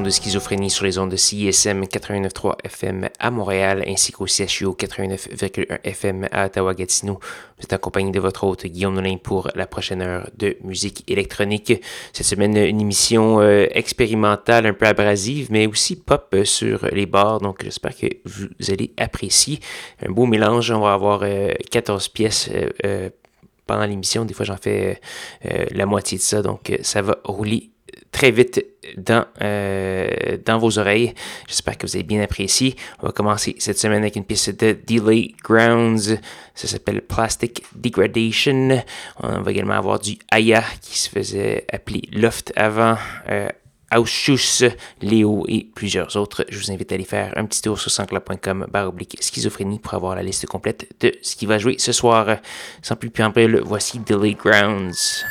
De Schizophrénie sur les ondes de CISM 89.3 FM à Montréal ainsi qu'au CHU 89.1 FM à Ottawa-Gatineau. Vous êtes accompagné de votre hôte Guillaume Nolin pour la prochaine heure de musique électronique. Cette semaine, une émission euh, expérimentale, un peu abrasive, mais aussi pop sur les bars. Donc, j'espère que vous allez apprécier. Un beau mélange. On va avoir 14 euh, pièces euh, pendant l'émission. Des fois, j'en fais la moitié de ça. Donc, ça va rouler très vite dans, euh, dans vos oreilles. J'espère que vous avez bien apprécié. On va commencer cette semaine avec une pièce de Delay Grounds. Ça s'appelle Plastic Degradation. On va également avoir du Aya qui se faisait appeler Loft avant. Euh, Ausschuss, Léo et plusieurs autres. Je vous invite à aller faire un petit tour sur sanscloud.com barre oblique schizophrénie pour avoir la liste complète de ce qui va jouer ce soir. Sans plus le voici Delay Grounds.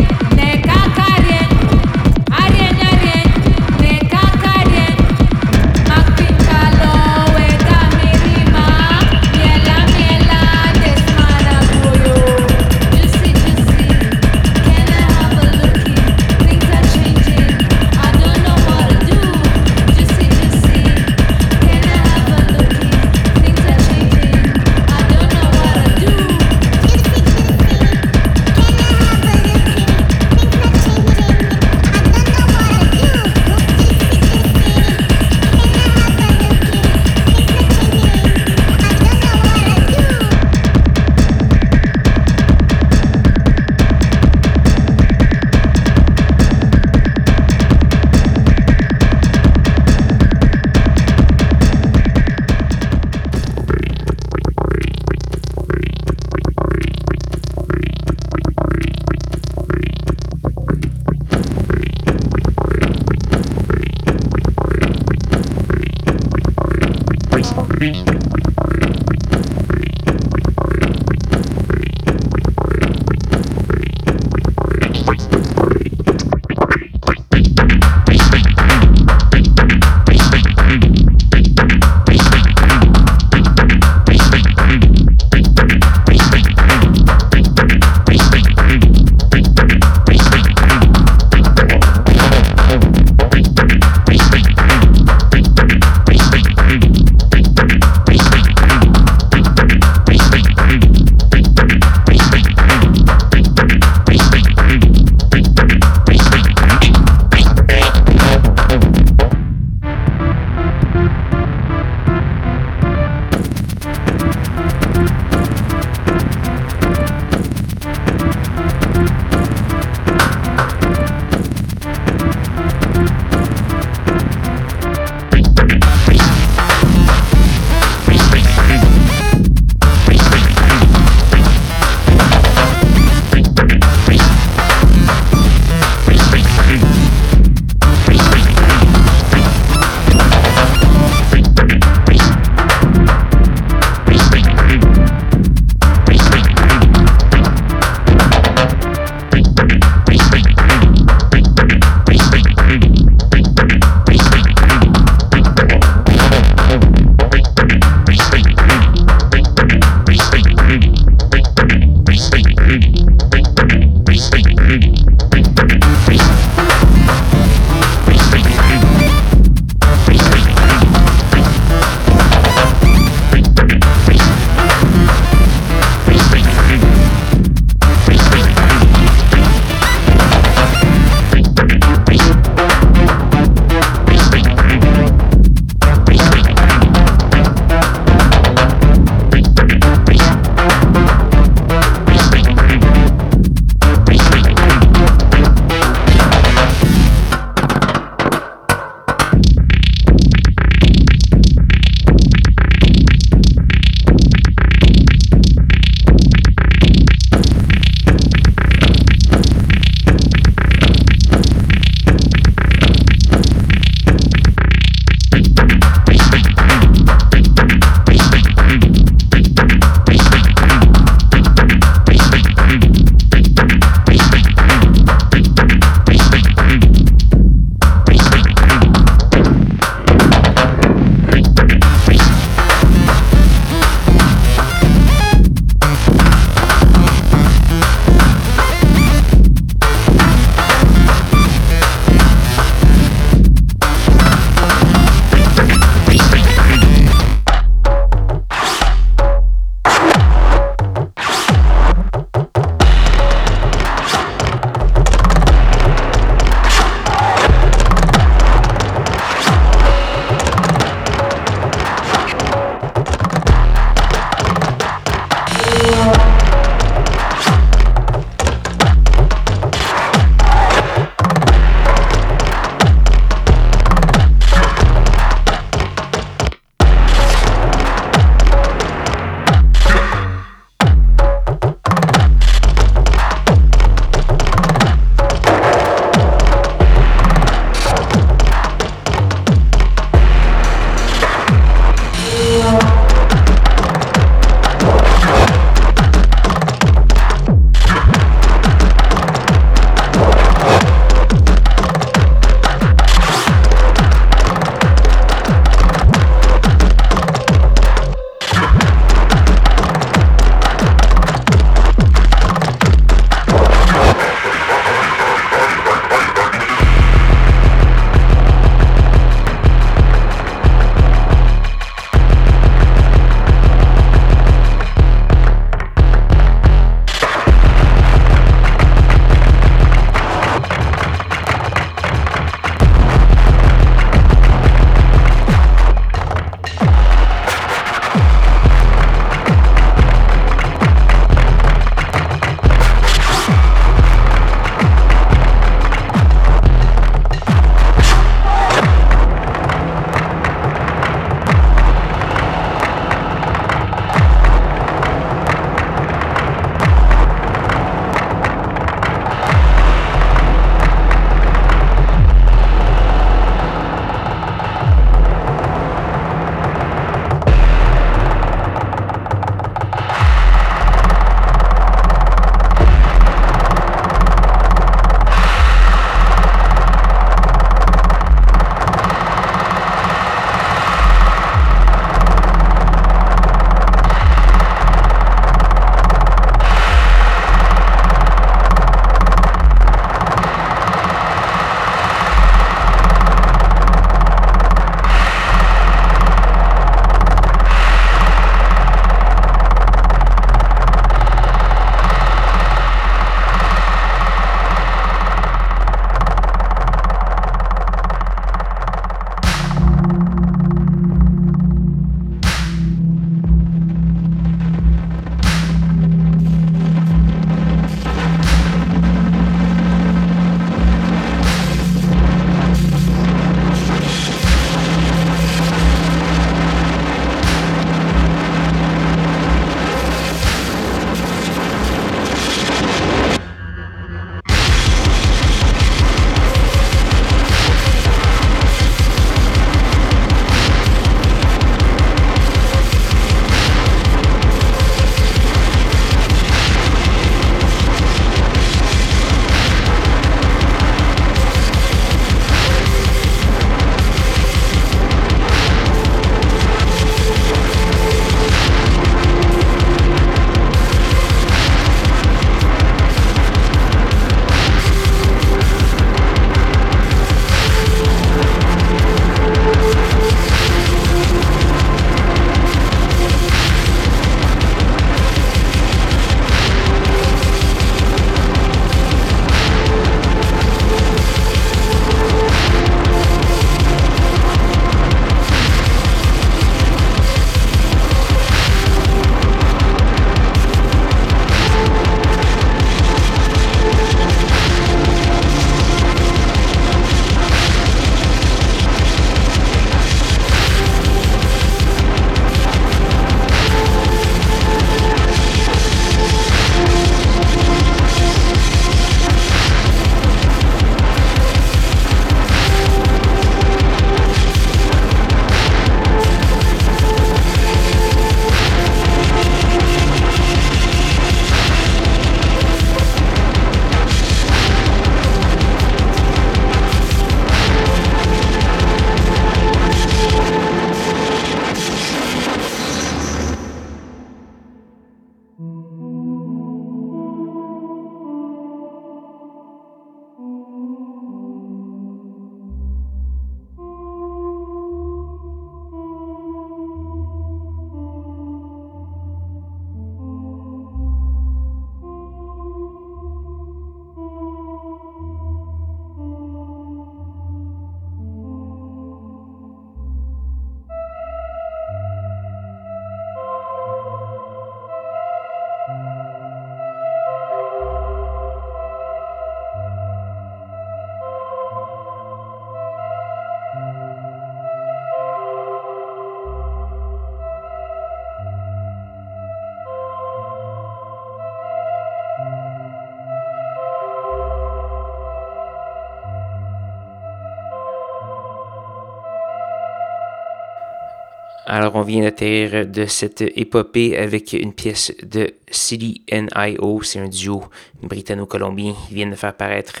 Alors, on vient d'atterrir de cette épopée avec une pièce de CDNIO. C'est un duo britanno-colombien. Ils viennent de faire paraître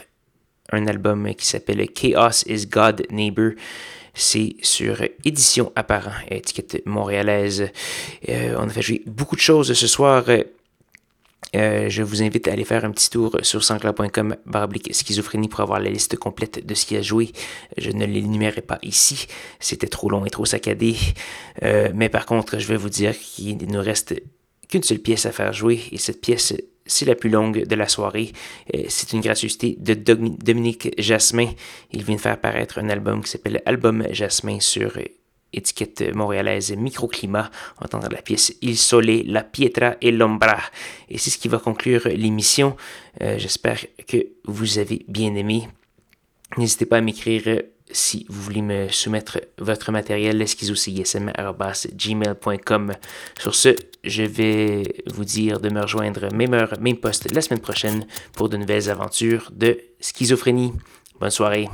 un album qui s'appelle Chaos is God Neighbor. C'est sur Édition Apparent, étiquette montréalaise. Euh, on a fait jouer beaucoup de choses ce soir. Euh, je vous invite à aller faire un petit tour sur sancla.com baroblique schizophrénie pour avoir la liste complète de ce qui a joué. Je ne l'énumérerai pas ici, c'était trop long et trop saccadé. Euh, mais par contre, je vais vous dire qu'il ne nous reste qu'une seule pièce à faire jouer et cette pièce, c'est la plus longue de la soirée. Euh, c'est une gratuité de Dominique Jasmin. Il vient de faire apparaître un album qui s'appelle Album Jasmin sur étiquette montréalaise Microclimat. On entendra la pièce Il Sole, La Pietra et l'Ombra. Et c'est ce qui va conclure l'émission. Euh, j'espère que vous avez bien aimé. N'hésitez pas à m'écrire si vous voulez me soumettre votre matériel, gmail.com Sur ce, je vais vous dire de me rejoindre même heure, même poste la semaine prochaine pour de nouvelles aventures de schizophrénie. Bonne soirée.